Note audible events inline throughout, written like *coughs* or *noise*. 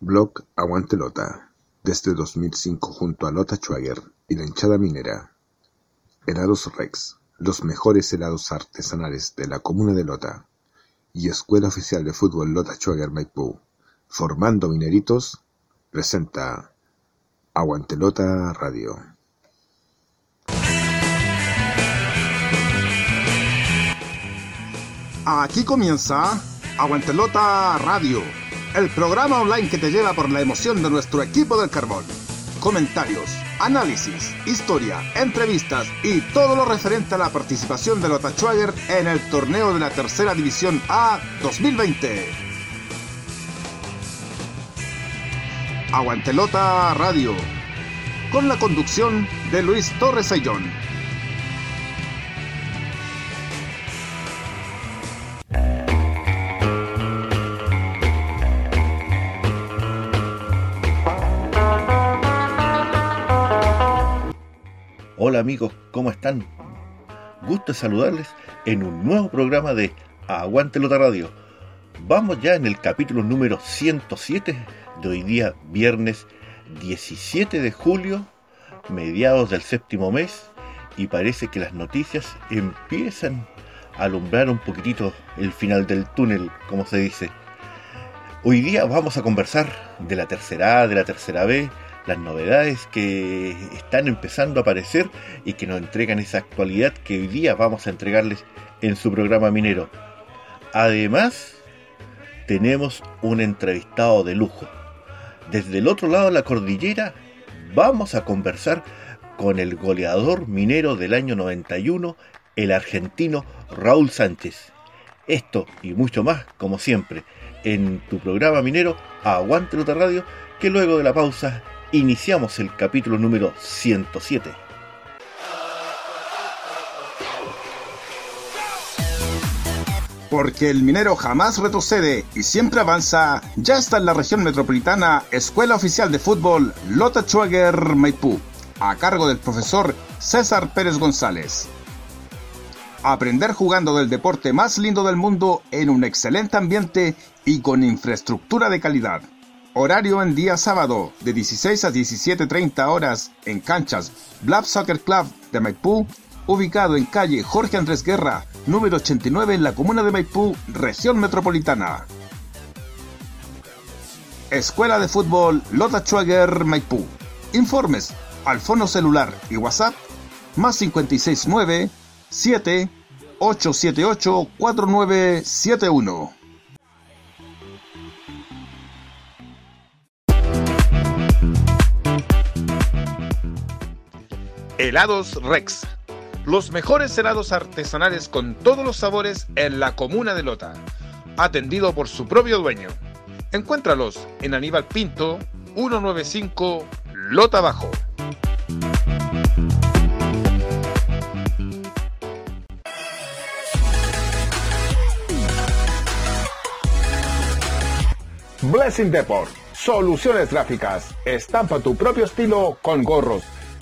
Blog Aguante Lota, desde 2005 junto a Lota Schwager y la hinchada minera. Helados Rex, los mejores helados artesanales de la comuna de Lota. Y Escuela Oficial de Fútbol Lota Schwager Maipú, formando mineritos, presenta Aguante Lota Radio. Aquí comienza Aguantelota Radio, el programa online que te lleva por la emoción de nuestro equipo del carbón. Comentarios, análisis, historia, entrevistas y todo lo referente a la participación de Lota Schwager en el torneo de la Tercera División A 2020. Aguantelota Radio, con la conducción de Luis Torres Ayllón. Hola amigos, ¿cómo están? Gusto saludarles en un nuevo programa de Aguante Lota Radio. Vamos ya en el capítulo número 107 de hoy día, viernes 17 de julio, mediados del séptimo mes, y parece que las noticias empiezan a alumbrar un poquitito el final del túnel, como se dice. Hoy día vamos a conversar de la tercera A, de la tercera B, las novedades que están empezando a aparecer y que nos entregan esa actualidad que hoy día vamos a entregarles en su programa minero. Además, tenemos un entrevistado de lujo. Desde el otro lado de la cordillera vamos a conversar con el goleador minero del año 91, el argentino Raúl Sánchez. Esto y mucho más, como siempre, en tu programa minero Aguante Otra Radio, que luego de la pausa iniciamos el capítulo número 107. Porque el minero jamás retrocede y siempre avanza, ya está en la región metropolitana Escuela Oficial de Fútbol Lota Schwager Maipú, a cargo del profesor César Pérez González. Aprender jugando del deporte más lindo del mundo en un excelente ambiente y con infraestructura de calidad. Horario en día sábado de 16 a 17.30 horas en canchas Blab Soccer Club de Maipú, ubicado en calle Jorge Andrés Guerra, número 89 en la comuna de Maipú, región metropolitana. Escuela de Fútbol Lota Schwager Maipú. Informes al fono celular y WhatsApp más 569 7 878 4971. Helados Rex. Los mejores helados artesanales con todos los sabores en la comuna de Lota. Atendido por su propio dueño. Encuéntralos en Aníbal Pinto, 195 Lota Bajo. Blessing Deport. Soluciones gráficas. Estampa tu propio estilo con gorros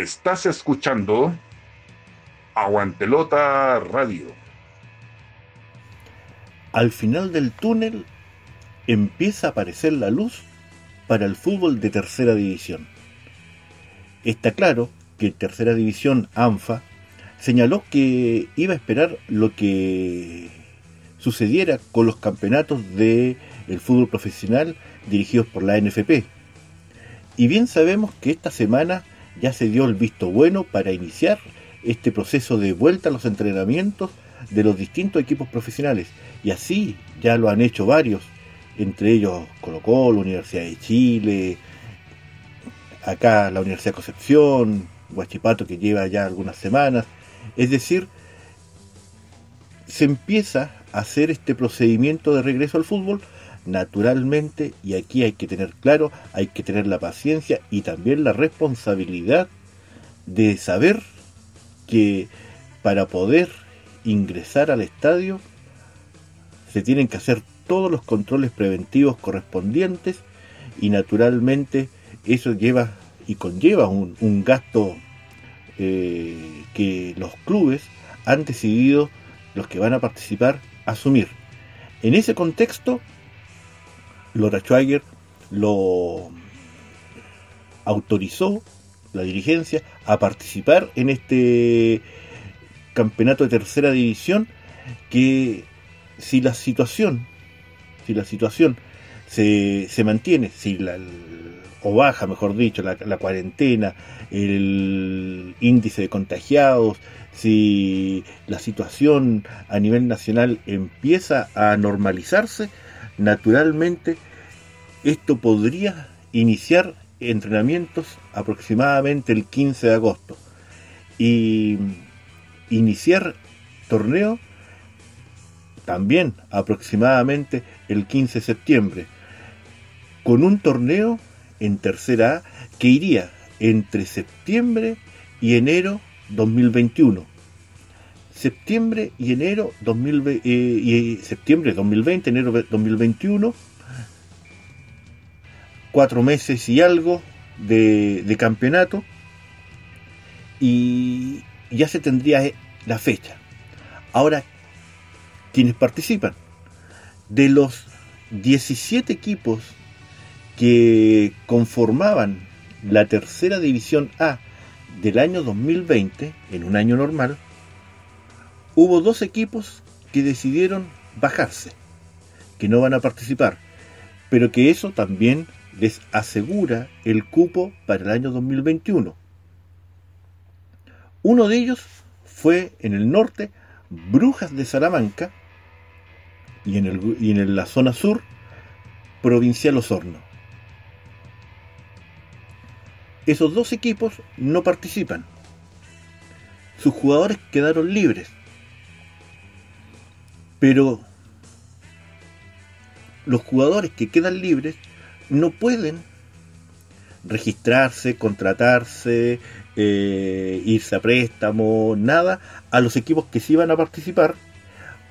Estás escuchando Aguantelota Radio. Al final del túnel empieza a aparecer la luz para el fútbol de tercera división. Está claro que Tercera División ANFA señaló que iba a esperar lo que sucediera con los campeonatos de el fútbol profesional dirigidos por la NFP. Y bien sabemos que esta semana ya se dio el visto bueno para iniciar este proceso de vuelta a los entrenamientos de los distintos equipos profesionales. Y así ya lo han hecho varios, entre ellos Colo Colo, Universidad de Chile, acá la Universidad de Concepción, Huachipato que lleva ya algunas semanas. Es decir, se empieza hacer este procedimiento de regreso al fútbol, naturalmente, y aquí hay que tener claro, hay que tener la paciencia y también la responsabilidad de saber que para poder ingresar al estadio se tienen que hacer todos los controles preventivos correspondientes y naturalmente eso lleva y conlleva un, gasto eh, que los clubes han decidido, los que van a participar, asumir. En ese contexto, Lora Schweiger lo autorizó la dirigencia a participar en este campeonato de tercera división que si la situación si la situación se, se mantiene si la, o baja mejor dicho la, la cuarentena el índice de contagiados si la situación a nivel nacional empieza a normalizarse naturalmente esto podría iniciar entrenamientos aproximadamente el 15 de agosto y iniciar torneo también aproximadamente el 15 de septiembre con un torneo en tercera que iría entre septiembre y enero 2021 septiembre y enero 2020, eh, y septiembre 2020 enero 2021 cuatro meses y algo de, campeonato y ya se tendría la fecha. Ahora, quienes participan, de los 17 equipos que conformaban la tercera división A del año 2020, en un año normal, hubo dos equipos que decidieron bajarse, que no van a participar, pero que eso también les asegura el cupo para el año 2021. Uno de ellos fue en el norte Brujas de Salamanca y en, la zona sur Provincial Osorno. Esos dos equipos no participan. Sus jugadores quedaron libres. Pero los jugadores que quedan libres no pueden registrarse, contratarse, eh, irse a préstamo, nada, a los equipos que sí van a participar,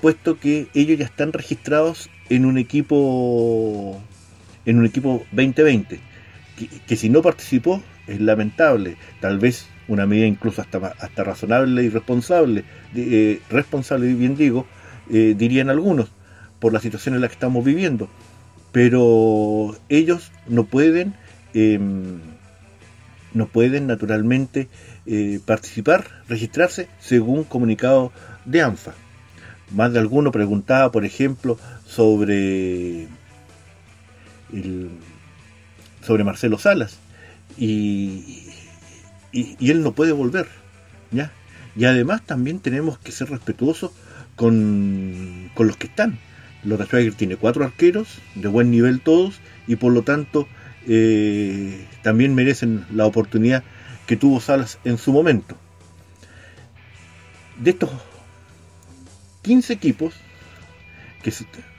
puesto que ellos ya están registrados en un equipo en un equipo 2020, que, si no participó es lamentable, tal vez una medida incluso hasta, hasta razonable y responsable, eh, responsable bien digo, eh, dirían algunos, por la situación en la que estamos viviendo pero ellos no pueden, em, no pueden naturalmente eh, participar, registrarse según comunicado de ANFA. Más de alguno preguntaba, por ejemplo, sobre sobre Marcelo Salas y, y, él no puede volver, ¿ya? Y además también tenemos que ser respetuosos con, con los que están Lota Schweiger tiene cuatro arqueros, de buen nivel todos, y por lo tanto eh, también merecen la oportunidad que tuvo Salas en su momento. De estos 15 equipos, que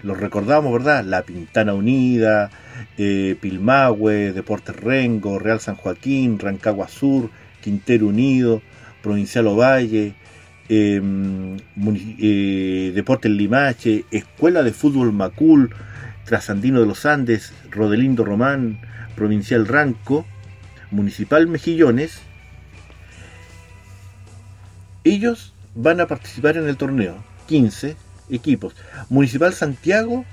los recordamos, ¿verdad? La Pintana Unida, eh, Pilmahue, Deportes Rengo, Real San Joaquín, Rancagua Sur, Quintero Unido, Provincial Ovalle, Em, eh, Deportes Limache, Escuela de Fútbol Macul, Trasandino de los Andes, Rodelindo Román, Provincial Ranco, Municipal Mejillones, ellos van a participar en el torneo, 15 equipos. Municipal Santiago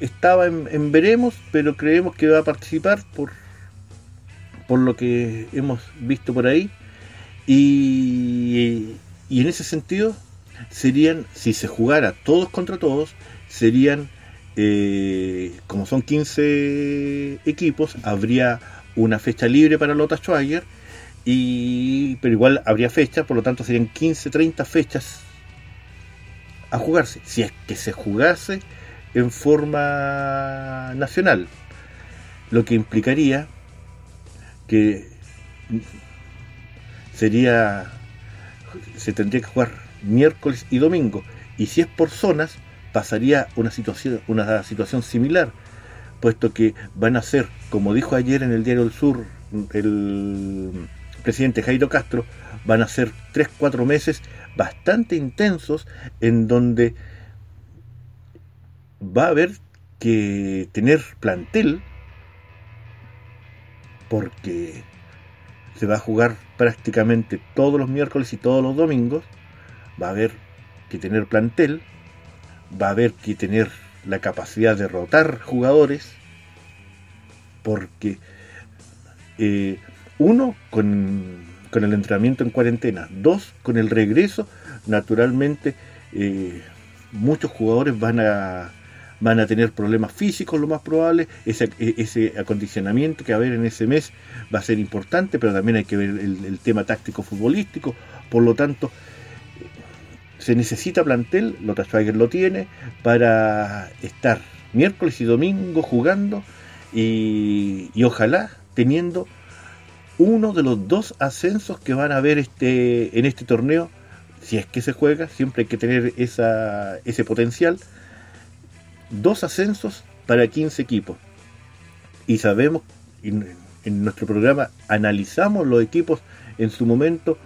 estaba en, veremos, pero creemos que va a participar por, por lo que hemos visto por ahí. Y y en ese sentido, serían, si se jugara todos contra todos, serían, eh, como son 15 equipos, habría una fecha libre para Lota Schwager, y, pero igual habría fecha, por lo tanto serían 15, 30 fechas a jugarse, si es que se jugase en forma nacional, lo que implicaría que sería se tendría que jugar miércoles y domingo. Y si es por zonas, pasaría una situación, una situación similar, puesto que van a ser, como dijo ayer en el Diario del Sur el presidente Jairo Castro, van a ser 3-4 meses bastante intensos en donde va a haber que tener plantel porque se va a jugar prácticamente todos los miércoles y todos los domingos, va a haber que tener plantel, va a haber que tener la capacidad de rotar jugadores, porque eh, uno con, el entrenamiento en cuarentena, dos con el regreso, naturalmente eh, muchos jugadores van a van a tener problemas físicos, lo más probable, ese, ese acondicionamiento que va a haber en ese mes va a ser importante, pero también hay que ver el, tema táctico futbolístico, por lo tanto, se necesita plantel, Lota Schweiger lo tiene, para estar miércoles y domingo jugando y, y ojalá teniendo uno de los dos ascensos que van a haber este, en este torneo, si es que se juega, siempre hay que tener esa, ese potencial dos ascensos para 15 equipos. Y sabemos, en, nuestro programa analizamos los equipos en su momento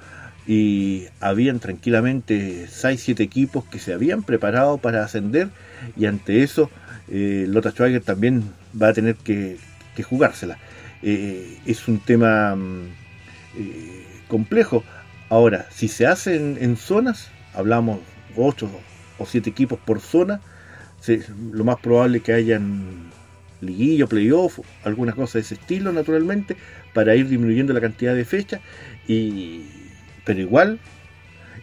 y habían tranquilamente 6-7 equipos que se habían preparado para ascender y ante eso eh, Lota Schwager también va a tener que, jugársela. Eh, es un tema mm, eh, complejo. Ahora, si se hace en, zonas, hablamos 8 o 7 equipos por zona, lo más probable es que hayan liguillo, playoff, algunas cosas de ese estilo, naturalmente, para ir disminuyendo la cantidad de fechas. Y, pero igual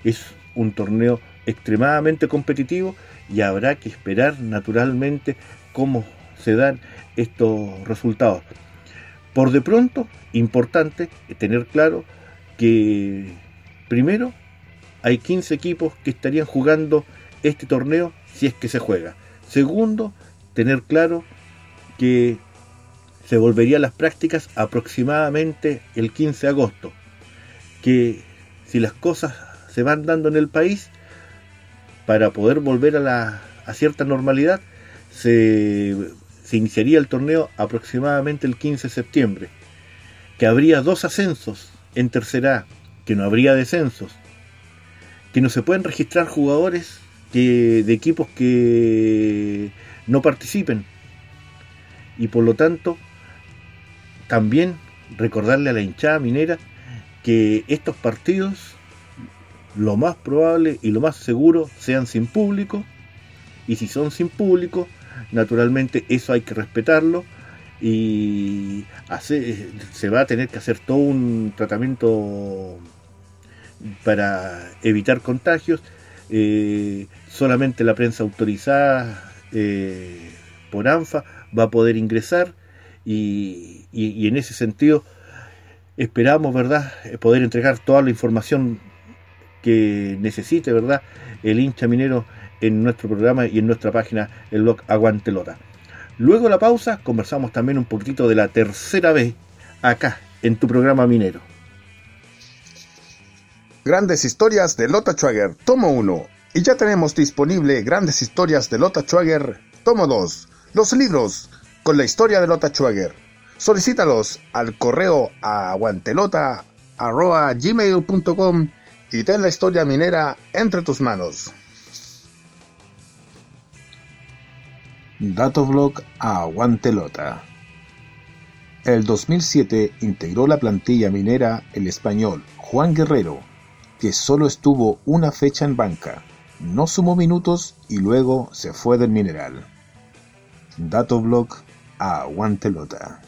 es un torneo extremadamente competitivo y habrá que esperar naturalmente cómo se dan estos resultados. Por de pronto, importante tener claro que primero hay 15 equipos que estarían jugando este torneo si es que se juega. Segundo, tener claro que se volvería a las prácticas aproximadamente el 15 de agosto, que si las cosas se van dando en el país, para poder volver a, la, a cierta normalidad, se iniciaría el torneo aproximadamente el 15 de septiembre, que habría dos ascensos en tercera que no habría descensos, que no se pueden registrar jugadores que, de equipos que no participen. Y por lo tanto, también recordarle a la hinchada minera que estos partidos, lo más probable y lo más seguro, sean sin público. Y si son sin público, naturalmente eso hay que respetarlo y se va a tener que hacer todo un tratamiento para evitar contagios eh, solamente la prensa autorizada eh, por ANFA va a poder ingresar y, en ese sentido esperamos, ¿verdad?, poder entregar toda la información que necesite, ¿verdad?, el hincha minero en nuestro programa y en nuestra página, el blog Aguantelota. Luego de la pausa, conversamos también un poquitito de la tercera vez acá, en tu programa minero. Grandes historias de Lota Schwager, tomo 1. Y ya tenemos disponible Grandes historias de Lota Schwager, tomo 2. Los libros con la historia de Lota Schwager. Solicítalos al correo a gmail.com y ten la historia minera entre tus manos. Datoblog Aguantelota. El 2007 integró la plantilla minera el español Juan Guerrero, que solo estuvo una fecha en banca, no sumó minutos y luego se fue del mineral. Datoblog a Guantelota.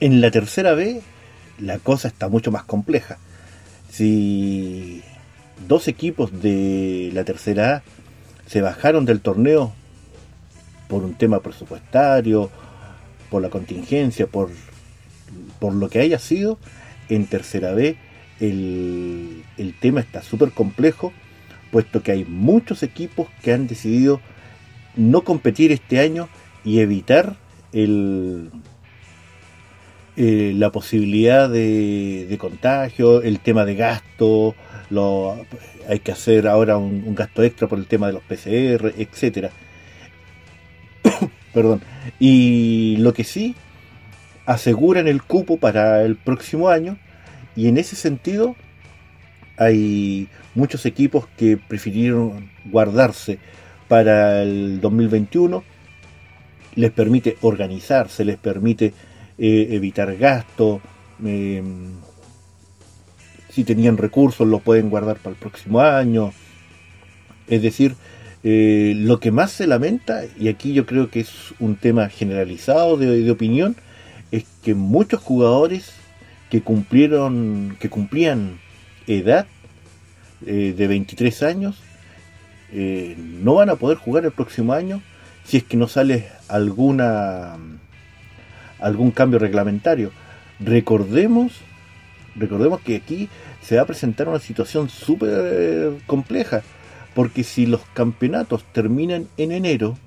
En la tercera B la cosa está mucho más compleja. Si dos equipos de la tercera A se bajaron del torneo por un tema presupuestario, por la contingencia, por, por lo que haya sido, en tercera B el, tema está súper complejo, puesto que hay muchos equipos que han decidido no competir este año y evitar el, eh, la posibilidad de, contagio, el tema de gasto, lo, hay que hacer ahora un, gasto extra por el tema de los PCR, etcétera. *coughs* Perdón. Y lo que sí, aseguran el cupo para el próximo año y en ese sentido hay muchos equipos que prefirieron guardarse para el 2021 les permite organizarse, les permite eh, evitar gastos, em, si tenían recursos los pueden guardar para el próximo año. Es decir, eh, lo que más se lamenta, y aquí yo creo que es un tema generalizado de, opinión, es que muchos jugadores que cumplieron, que cumplían edad eh, de 23 años, no van a poder jugar el próximo año si es que no sale alguna algún cambio reglamentario. Recordemos, recordemos que aquí se va a presentar una situación súper compleja, porque si los campeonatos terminan en enero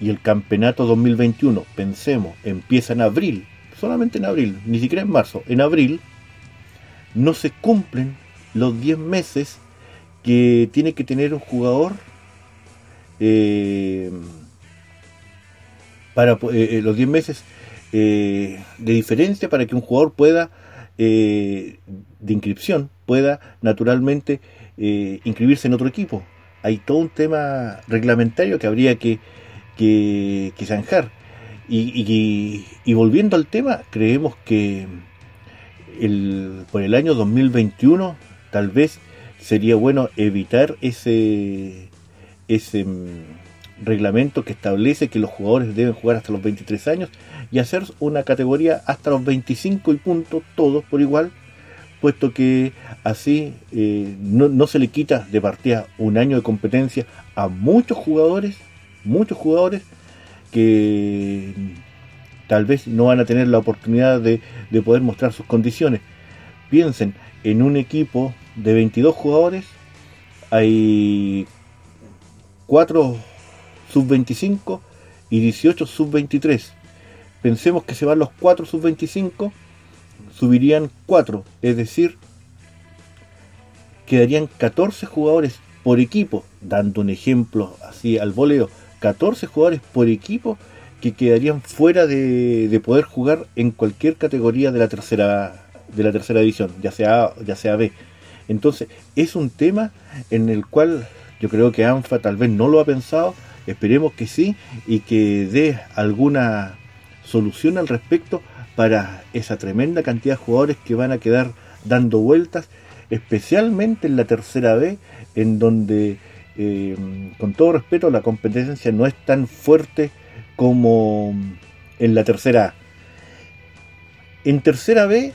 y el campeonato 2021, pensemos, empieza en abril, solamente en abril, ni siquiera en marzo, en abril, no se cumplen los 10 meses que tiene que tener un jugador eh, para eh, eh, los 10 meses de diferencia para que un jugador pueda, de inscripción, pueda naturalmente inscribirse en otro equipo. Hay todo un tema reglamentario que habría que, que, zanjar. Y, y, volviendo al tema, creemos que el, por el año 2021 tal vez sería bueno evitar ese ese mm, reglamento que establece que los jugadores deben jugar hasta los 23 años y hacer una categoría hasta los 25 y punto, todos por igual, puesto que así eh, no, se le quita de partida un año de competencia a muchos jugadores, muchos jugadores que tal vez no van a tener la oportunidad de, de poder mostrar sus condiciones. Piensen, en un equipo de 22 jugadores hay 4 sub-25 y 18 sub-23. Pensemos que se van los 4 sub-25, subirían 4, es decir, quedarían 14 jugadores por equipo, dando un ejemplo así al voleo, 14 jugadores por equipo que quedarían fuera de, de, poder jugar en cualquier categoría de la tercera de la tercera división, ya sea A, ya sea B. Entonces, es un tema en el cual yo creo que ANFA tal vez no lo ha pensado, esperemos que sí y que dé alguna solución al respecto para esa tremenda cantidad de jugadores que van a quedar dando vueltas, especialmente en la tercera B, en donde, eh, con todo respeto, la competencia no es tan fuerte como en la tercera A. En tercera B,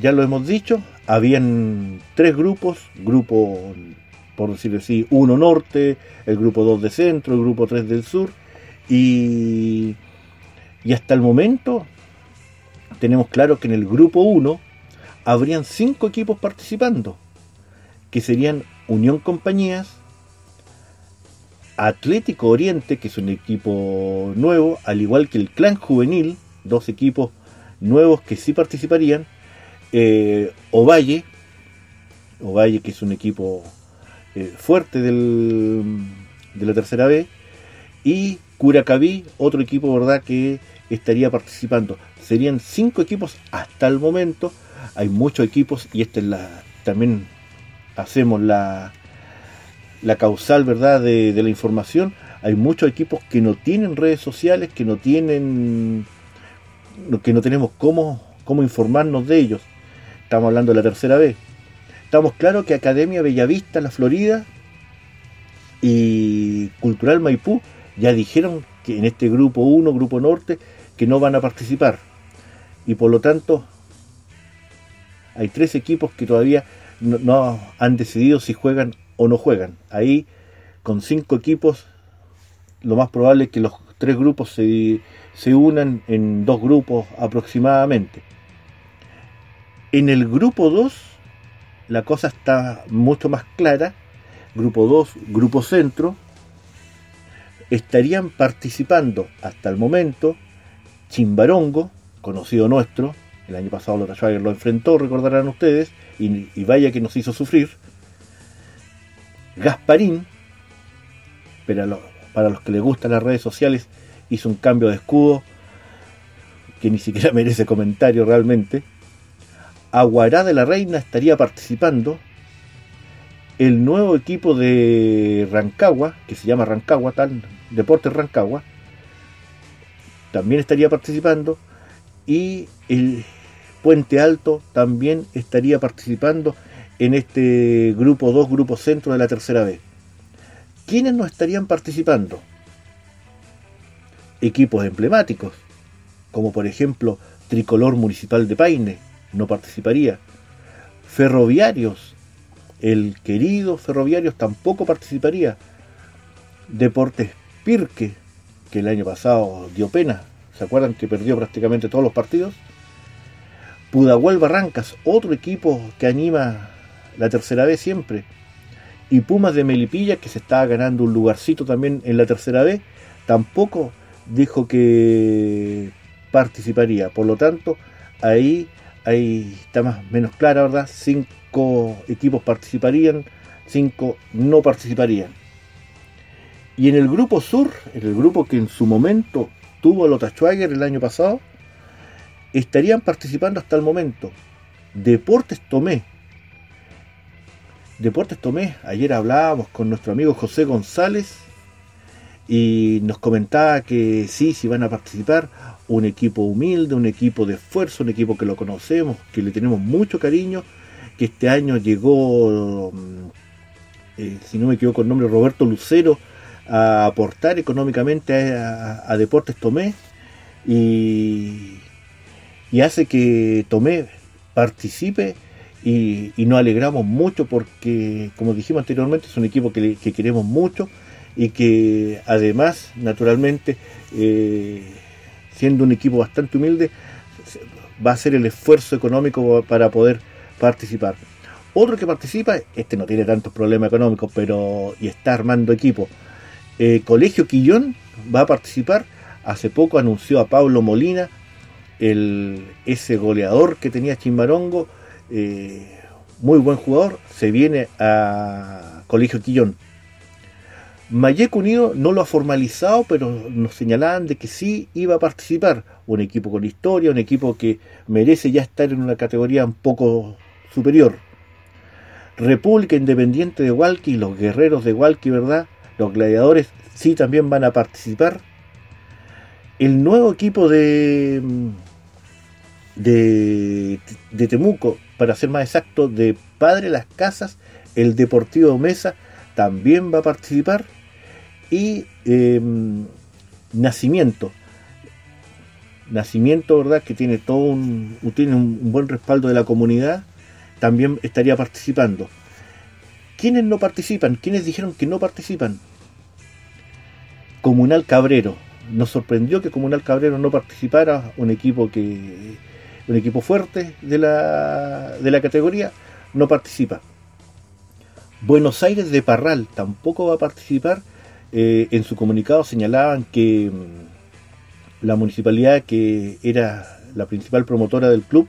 ya lo hemos dicho, habían tres grupos, grupo por decirlo así, uno norte, el grupo 2 de centro, el grupo 3 del sur, y, y hasta el momento tenemos claro que en el grupo 1 habrían cinco equipos participando, que serían Unión Compañías, Atlético Oriente, que es un equipo nuevo, al igual que el Clan Juvenil, dos equipos nuevos que sí participarían, eh, Ovalle, Ovalle que es un equipo eh, fuerte del, de la tercera B, y Curacaví, otro equipo verdad que estaría participando. Serían cinco equipos hasta el momento. Hay muchos equipos y esta es la también hacemos la la causal verdad de, la información. Hay muchos equipos que no tienen redes sociales, que no tienen que no tenemos cómo, cómo informarnos de ellos. Estamos hablando de la tercera vez. Estamos claros que Academia Bellavista, la Florida, y Cultural Maipú ya dijeron que en este grupo 1, grupo norte, que no van a participar. Y por lo tanto, hay tres equipos que todavía no, han decidido si juegan o no juegan. Ahí, con cinco equipos, lo más probable es que los tres grupos se, se unan en dos grupos aproximadamente. En el grupo 2 la cosa está mucho más clara. Grupo 2, Grupo Centro, estarían participando hasta el momento Chimbarongo, conocido nuestro, el año pasado Lota Schwager lo enfrentó, recordarán ustedes, y, vaya que nos hizo sufrir. Gasparín, pero para los que les gustan las redes sociales, hizo un cambio de escudo que ni siquiera *laughs* merece comentario realmente. Aguará de la Reina estaría participando. El nuevo equipo de Rancagua, que se llama Rancagua, tal, Deportes Rancagua, también estaría participando. Y el Puente Alto también estaría participando en este grupo 2, grupo centro de la tercera vez. ¿Quiénes no estarían participando? Equipos emblemáticos, como por ejemplo Tricolor Municipal de Paine, no participaría. Ferroviarios, el querido Ferroviarios tampoco participaría. Deportes Pirque, que el año pasado dio pena, ¿se acuerdan que perdió prácticamente todos los partidos? Pudahuel Barrancas, otro equipo que anima la tercera vez siempre. Y Pumas de Melipilla, que se estaba ganando un lugarcito también en la tercera vez, tampoco dijo que participaría. Por lo tanto, ahí, ahí está más menos clara, ¿verdad? Cinco equipos participarían, cinco no participarían. Y en el grupo sur, en el grupo que en su momento tuvo Lota Schwager el año pasado, estarían participando hasta el momento Deportes Tomé. Deportes Tomé, ayer hablábamos con nuestro amigo José González y nos comentaba que sí, si van a participar, un equipo humilde, un equipo de esfuerzo, un equipo que lo conocemos, que le tenemos mucho cariño, que este año llegó, mm, eh, si no me equivoco el nombre, Roberto Lucero, a aportar económicamente a, Deportes Tomé y, hace que Tomé participe y, nos alegramos mucho porque, como dijimos anteriormente, es un equipo que, que queremos mucho y que además, naturalmente, eh, siendo un equipo bastante humilde, va a ser el esfuerzo económico para poder participar. Otro que participa, este no tiene tantos problemas económicos, pero y está armando equipo. Eh, Colegio Quillón va a participar. Hace poco anunció a Pablo Molina, el, ese goleador que tenía Chimbarongo, eh, muy buen jugador, se viene a Colegio Quillón. Mayek Unido no lo ha formalizado, pero nos señalaban de que sí iba a participar. Un equipo con historia, un equipo que merece ya estar en una categoría un poco superior. República Independiente de Hualqui, los guerreros de Hualqui, ¿verdad? Los gladiadores sí también van a participar. El nuevo equipo de, de, de Temuco, para ser más exacto, de Padre Las Casas, el Deportivo Mesa, también va a participar y em, Nacimiento. Nacimiento, ¿verdad? Que tiene todo un, tiene un buen respaldo de la comunidad, también estaría participando. ¿Quiénes no participan? ¿Quiénes dijeron que no participan? Comunal Cabrero. Nos sorprendió que Comunal Cabrero no participara, un equipo que un equipo fuerte de la, de la categoría, no participa. Buenos Aires de Parral tampoco va a participar eh, en su comunicado señalaban que mm, la municipalidad, que era la principal promotora del club,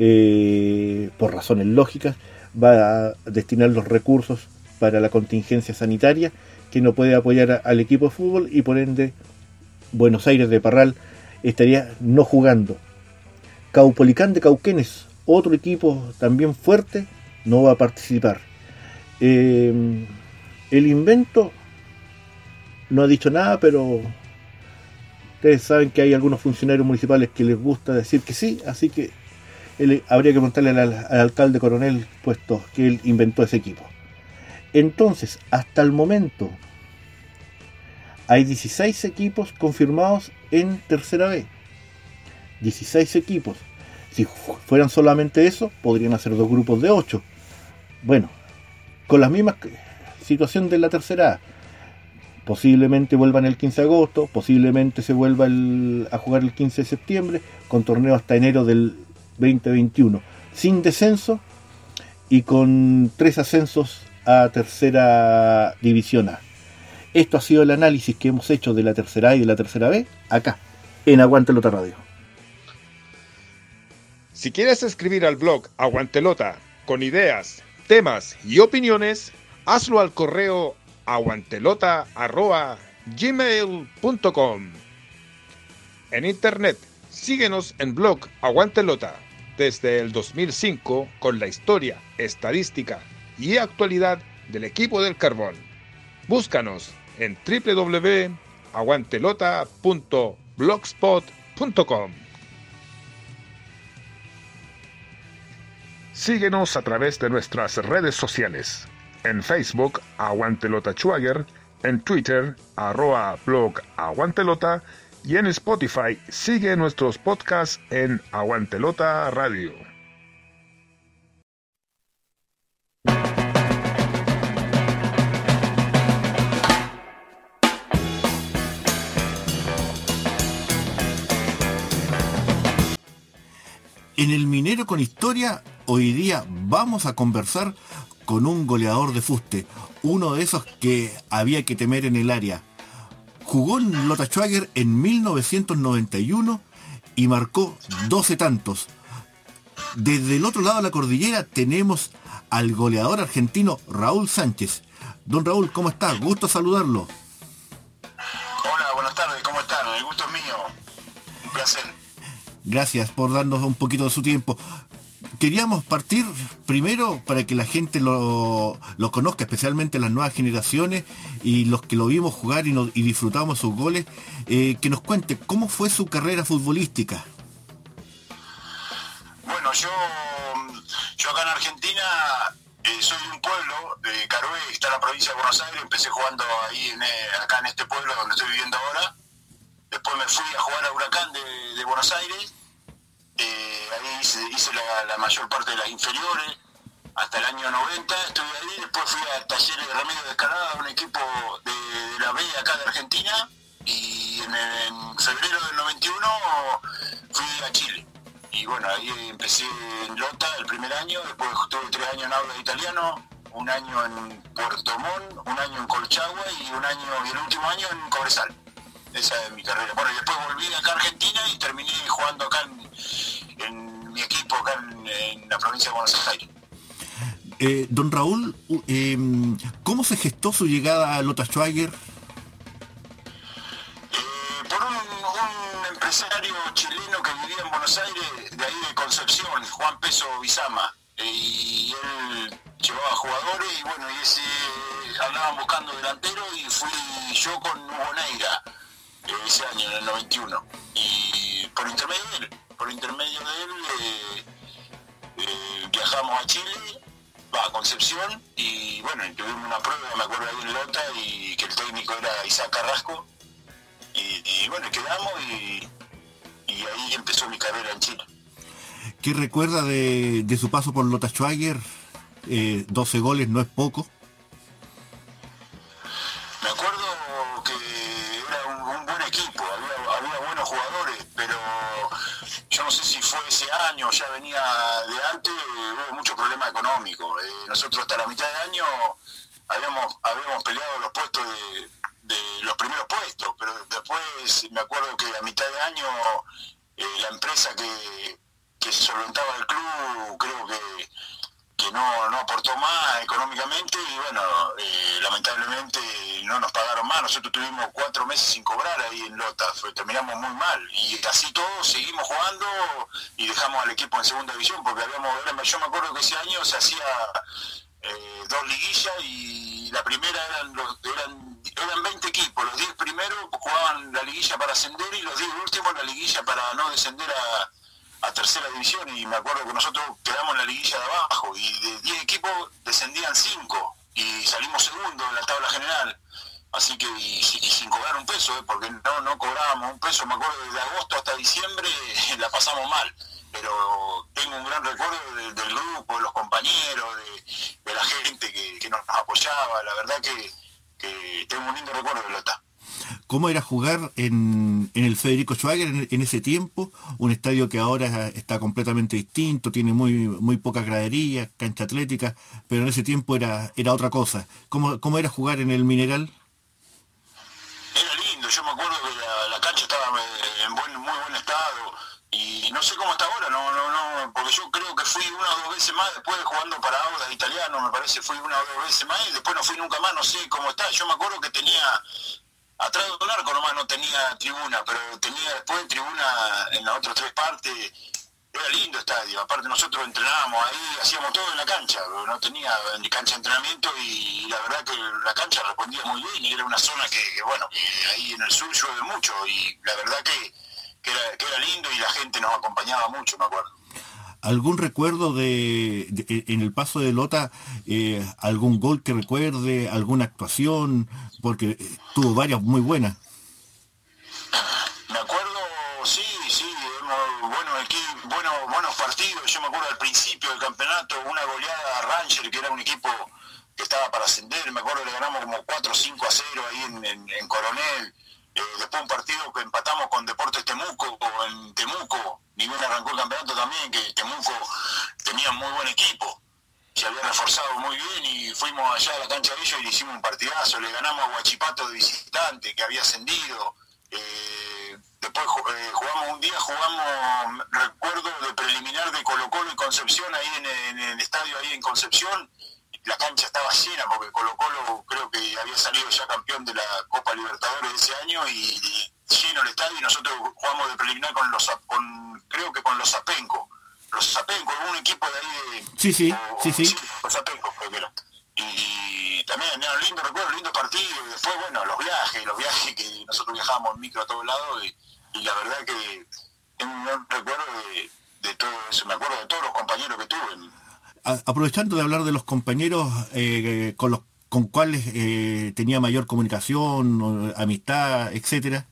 eh, por razones lógicas, va a destinar los recursos para la contingencia sanitaria, que no puede apoyar al equipo de fútbol y por ende Buenos Aires de Parral estaría no jugando. Caupolicán de Cauquenes, otro equipo también fuerte, no va a participar. Eh, el invento no ha dicho nada, pero ustedes saben que hay algunos funcionarios municipales que les gusta decir que sí, así que habría que preguntarle al, alcalde coronel puesto que él inventó ese equipo. Entonces, hasta el momento, hay 16 equipos confirmados en tercera B. 16 equipos. Si fueran solamente eso, podrían hacer dos grupos de 8. Bueno, con la misma situación de la tercera A posiblemente vuelvan el 15 de agosto, posiblemente se vuelva a jugar el 15 de septiembre, con torneo hasta enero del 2021, sin descenso y con tres ascensos a tercera división A. Esto ha sido el análisis que hemos hecho de la tercera A y de la tercera B acá, en Aguante Lota Radio. Si quieres escribir al blog Aguantelota con ideas, temas y opiniones, hazlo al correo aguantelota.gmail.com. En internet, síguenos en blog Aguantelota desde el 2005 con la historia, estadística y actualidad del equipo del carbón. Búscanos en www.aguantelota.blogspot.com. Síguenos a través de nuestras redes sociales. En Facebook, Aguantelota Schwager, en Twitter, arroba blog Aguantelota y en Spotify sigue nuestros podcasts en Aguantelota Radio. En el Minero con Historia, hoy día vamos a conversar con un goleador de fuste, uno de esos que había que temer en el área. Jugó en Lota Schwager en 1991 y marcó 12 tantos. Desde el otro lado de la cordillera tenemos al goleador argentino Raúl Sánchez. Don Raúl, ¿cómo está? Gusto saludarlo. Hola, buenas tardes, ¿cómo están? El gusto es mío. Un placer. Gracias por darnos un poquito de su tiempo. Queríamos partir primero para que la gente lo, conozca, especialmente las nuevas generaciones y los que lo vimos jugar y, disfrutamos sus goles, eh, que nos cuente cómo fue su carrera futbolística. Bueno, yo, yo acá en Argentina eh, soy de un pueblo, de Carué, está en la provincia de Buenos Aires. Empecé jugando ahí, eh, acá en este pueblo donde estoy viviendo ahora. Después me fui a jugar a Huracán de, Buenos Aires. Eh, ahí hice, la, mayor parte de las inferiores. Hasta el año 90 estuve ahí. Después fui a Talleres de Remedio de Escalada, un equipo de, la B acá de Argentina. Y en, en febrero del 91 fui a Chile. Y bueno, ahí empecé en Lota el primer año, después tuve tres años en aula de italiano, un año en Puerto Montt, un año en Colchagua y un año y el último año en Cobresal. Esa es mi carrera. Bueno, y después volví acá a Argentina y terminé jugando acá en, en mi equipo acá en, en la provincia de Buenos Aires. Eh, don Raúl, eh, ¿cómo se gestó su llegada a Lota Schwager? Eh, por un, un empresario chileno que vivía en Buenos Aires, de ahí de Concepción, Juan Peso Bizama. Eh, y él llevaba jugadores y bueno, y ese andaban buscando delantero y fui yo con Hugo Neira en el 91. Y por intermedio de él, por intermedio de él eh, eh, viajamos a Chile, a Concepción y bueno, tuvimos una prueba, me acuerdo ahí en Lota, y que el técnico era Isaac Carrasco. Y, bueno, quedamos y, y ahí empezó mi carrera en Chile. ¿Qué recuerda de, de su paso por Lota Schwager? Eh, 12 goles no es poco. Económico. Eh, nosotros hasta la mitad de año habíamos, habíamos peleado los puestos de, de los primeros puestos, pero después me acuerdo que a mitad de año eh, la empresa que, que solventaba el club creo que que no, no aportó más económicamente y bueno, eh, lamentablemente no nos pagaron más. Nosotros tuvimos cuatro meses sin cobrar ahí en Lota, terminamos muy mal. Y así todos seguimos jugando y dejamos al equipo en segunda división porque habíamos, yo me acuerdo que ese año se hacía eh, dos liguillas y la primera eran, los, eran, eran 20 equipos, los 10 primeros jugaban la liguilla para ascender y los 10 últimos la liguilla para no descender a a tercera división y me acuerdo que nosotros quedamos en la liguilla de abajo y de 10 equipos descendían 5 y salimos segundo en la tabla general. Así que, y, sin cobrar un peso, ¿eh? porque no, no cobrábamos un peso, me acuerdo desde agosto hasta diciembre *laughs* la pasamos mal, pero tengo un gran recuerdo de- del grupo, de los compañeros, de, la gente que, nos apoyaba, la verdad que, que tengo un lindo recuerdo de Lota. ¿Cómo era jugar en, en el Federico Schwager en, ese tiempo? Un estadio que ahora está completamente distinto, tiene muy, muy pocas graderías, cancha atlética, pero en ese tiempo era, era otra cosa. ¿Cómo, ¿Cómo era jugar en el Mineral? Era lindo, yo me acuerdo que la, cancha estaba en muy buen estado y no sé cómo está ahora, no, no, no, porque yo creo que fui una o dos veces más después jugando para Auda italiano, me parece fui una o dos veces más y después no fui nunca más, no sé cómo está. Yo me acuerdo que tenía atrás de un arco nomás no tenía tribuna, pero tenía después tribuna en las otras tres partes. Era lindo estadio, aparte nosotros entrenábamos ahí, hacíamos todo en la cancha, no tenía cancha de entrenamiento y la verdad que la cancha respondía muy bien y era una zona que, bueno, ahí en el sur llueve mucho y la verdad que, que era lindo y la gente nos acompañaba mucho, me acuerdo. ¿Algún recuerdo de, en el paso de Lota, eh, algún gol que recuerde, alguna actuación? Porque eh, tuvo varias muy buenas. Me acuerdo, sí, sí, bueno, aquí, bueno, buenos partidos. Yo me acuerdo al principio del campeonato, una goleada a Ranger, que era un equipo que estaba para ascender. Me acuerdo que le ganamos como 4 o 5 a 0 ahí en, Coronel. Después un partido que empatamos con Deportes Temuco, en Temuco, Ningún arrancó el campeonato también, que Temuco tenía muy buen equipo, se había reforzado muy bien y fuimos allá a la cancha de ellos y le hicimos un partidazo, le ganamos a Guachipato de visitante, que había ascendido. Eh, después eh, jugamos un día, jugamos, recuerdo, de preliminar de Colo Colo y Concepción, ahí en, el estadio ahí en Concepción, la cancha estaba llena porque Colo Colo creo que había salido ya campeón de la Copa Libertadores de ese año y, lleno el estadio y nosotros jugamos de preliminar con los con creo que con los Zapenco. Los Zapenco, un equipo de ahí de, Sí, sí, sí, sí. Los Zapenco creo que era. Y, también era un lindo recuerdo, lindo partido, y después bueno, los viajes, los viajes que nosotros viajábamos en micro a todos lados y, la verdad que tengo un recuerdo de, todo eso, me acuerdo de todos los compañeros que tuve. Aprovechando de hablar de los compañeros eh, con los con cuales eh, tenía mayor comunicación, amistad, etcétera.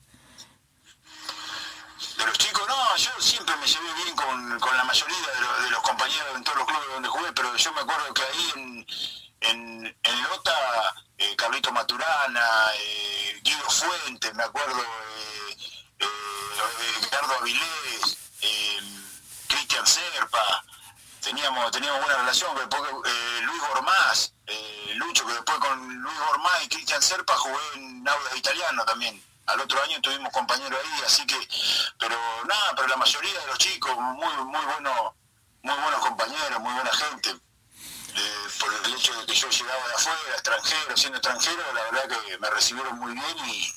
con, la mayoría de, los compañeros en todos los clubes donde jugué, pero yo me acuerdo que ahí en, en, en Lota, eh, Carlito Maturana, eh, Guido Fuentes, me acuerdo, eh, eh Ricardo Avilés, teníamos, teníamos buena relación, después Luis Gormaz, Lucho, que después con Luis Gormaz y Cristian Serpa jugué en Audas Italiano también al otro año tuvimos compañeros ahí, así que, pero nada, pero la mayoría de los chicos, muy, muy buenos, muy buenos compañeros, muy buena gente. Eh, por el hecho de que yo llegaba de afuera, extranjero, siendo extranjero, la verdad que me recibieron muy bien y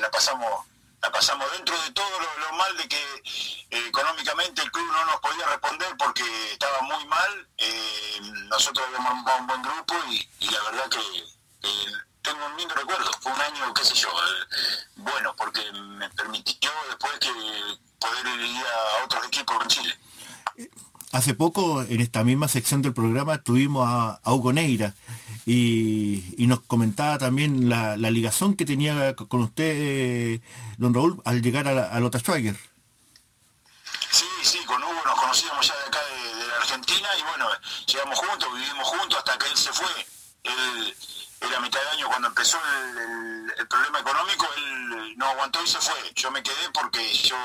la, pasamos la pasamos dentro de todo lo, mal de que eh, económicamente el club no nos podía responder porque estaba muy mal. Eh, nosotros habíamos un buen grupo y, la verdad que tengo un lindo recuerdo. Fue un año, qué sé yo, eh, bueno, porque me permitió después que poder ir a otros equipos en Chile. Hace poco, en esta misma sección del programa, tuvimos a, Hugo Neira y, nos comentaba también la, la, ligazón que tenía con usted, don Raúl, al llegar a, a Lota Schwager. Sí, sí, con Hugo nos conocíamos ya de acá de, la Argentina y bueno, llegamos juntos, vivimos juntos hasta que él se fue. Él, era mitad de año cuando empezó el, problema económico, él no aguantó y se fue. Yo me quedé porque yo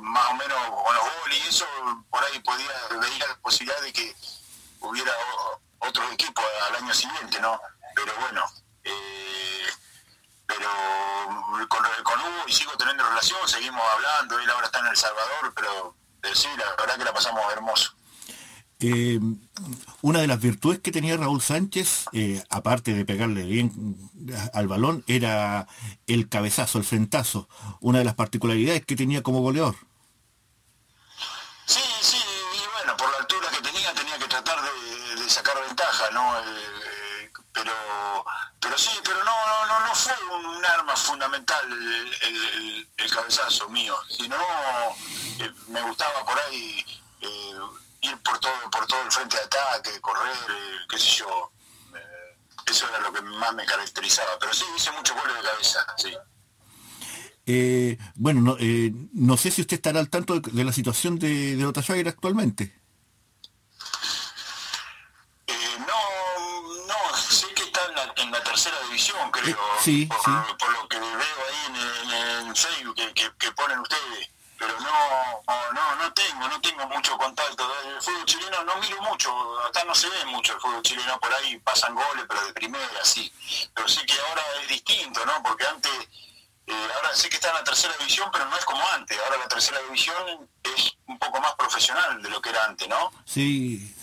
más o menos con los goles y eso, por ahí podía veía la posibilidad de que hubiera otro equipo al año siguiente, ¿no? Pero bueno, eh, pero con, con, Hugo y sigo teniendo relación, seguimos hablando, él ahora está en El Salvador, pero, pero sí, la verdad que la pasamos hermoso. Eh, una de las virtudes que tenía Raúl Sánchez, eh, aparte de pegarle bien al balón, era el cabezazo, el frentazo, una de las particularidades que tenía como goleador. Arma fundamental el, cabezazo mío, sino me gustaba por ahí ir por todo, por todo el frente de ataque, correr, eh, qué sé yo. Eh, eso era lo que más me caracterizaba. Pero sí hice muchos goles de cabeza, sí. Eh, bueno, no, no, sé si usted estará al tanto de, la situación de, de actualmente. no, no, sé que está en la, tercera división, creo. sí, por, sí. por, lo que veo ahí en, en, Facebook ponen ustedes pero no, no, no tengo, no tengo mucho contacto. El fútbol chileno no miro mucho, acá no se ve mucho el fútbol chileno, por ahí pasan goles, pero de primera, sí. Pero sí que ahora es distinto, ¿no? Porque antes, eh, ahora sé que está en la tercera división, pero no es como antes. Ahora la tercera división es un poco más profesional de lo que era antes, ¿no? Sí,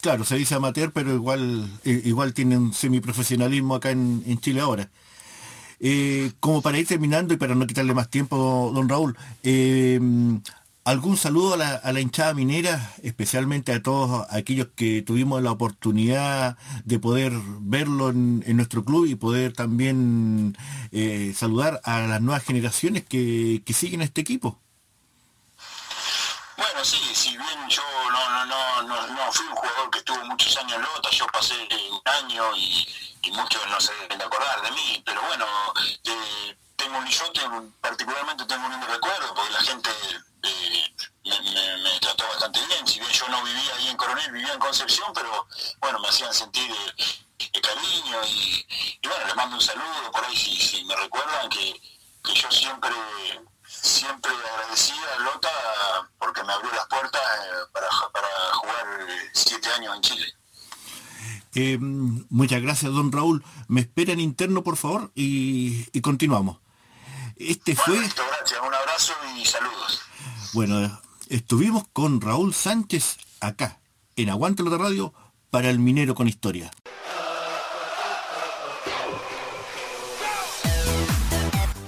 claro, se dice amateur, pero igual, igual tiene un semiprofesionalismo acá en, Chile ahora. Eh, como para ir terminando y para no quitarle más tiempo, don Raúl, eh, ¿Algún saludo a la, hinchada minera, especialmente a todos aquellos que tuvimos la oportunidad de poder verlo en, nuestro club y poder también eh, saludar a las nuevas generaciones que, siguen este equipo? Bueno, sí, si bien yo no, fui un jugador que estuvo muchos años en Lota, yo pasé un año y, muchos no se deben de acordar de mí, pero bueno, eh, tengo un, yo particularmente tengo un recuerdo, porque la gente me, trató bastante bien, si bien yo no vivía ahí en Coronel, vivía en Concepción, pero bueno, me hacían sentir el, cariño y, bueno, les mando un saludo por ahí si, me recuerdan que, yo siempre siempre agradecía a Lota porque me abrió las puertas eh, para, jugar siete años en Chile. Eh, muchas gracias, don Raúl. Me espera en interno, por favor, y, continuamos. Este fue... gracias, un abrazo y saludos. Bueno, estuvimos con Raúl Sánchez acá, en Aguante de Radio, para el Minero con Historia.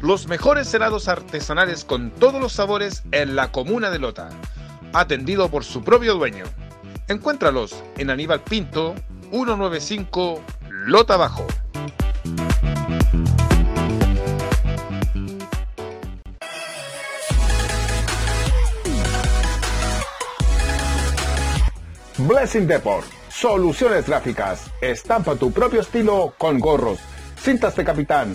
Los mejores helados artesanales con todos los sabores en la comuna de Lota. Atendido por su propio dueño. Encuéntralos en Aníbal Pinto, 195 Lota Bajo. Blessing Deport. Soluciones gráficas. Estampa tu propio estilo con gorros, cintas de capitán,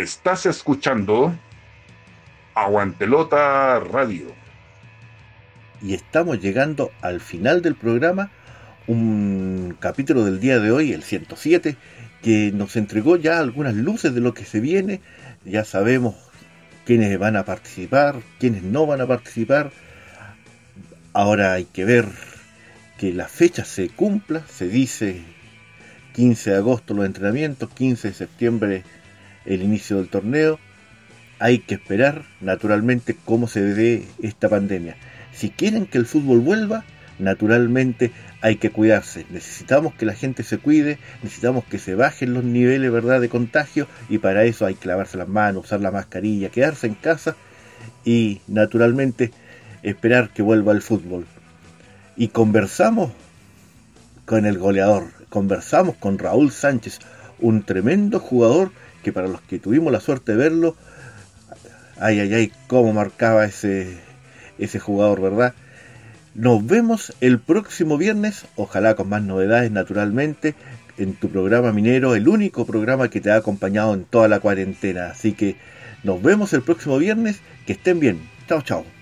Estás escuchando Aguantelota Radio. Y estamos llegando al final del programa, un capítulo del día de hoy, el 107, que nos entregó ya algunas luces de lo que se viene. Ya sabemos quiénes van a participar, quiénes no van a participar Ahora hay que ver que la fecha se cumpla, se dice 15 de agosto los entrenamientos, 15 de septiembre el inicio del torneo. Hay que esperar naturalmente cómo se ve esta pandemia. Si quieren que el fútbol vuelva, naturalmente hay que cuidarse. Necesitamos que la gente se cuide, necesitamos que se bajen los niveles ¿verdad? de contagio y para eso hay que lavarse las manos, usar la mascarilla, quedarse en casa y naturalmente esperar que vuelva el fútbol. Y conversamos con el goleador, conversamos con Raúl Sánchez, un tremendo jugador que para los que tuvimos la suerte de verlo, ay, ay, ay, cómo marcaba ese, ese jugador, ¿verdad? Nos vemos el próximo viernes, ojalá con más novedades naturalmente, en tu programa minero, el único programa que te ha acompañado en toda la cuarentena. Así que nos vemos el próximo viernes, que estén bien. Chao, chao.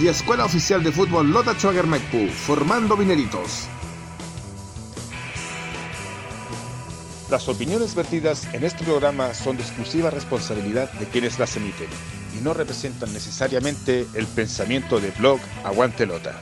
Y Escuela Oficial de Fútbol Lota formando mineritos. Las opiniones vertidas en este programa son de exclusiva responsabilidad de quienes las emiten y no representan necesariamente el pensamiento de blog Aguante Lota.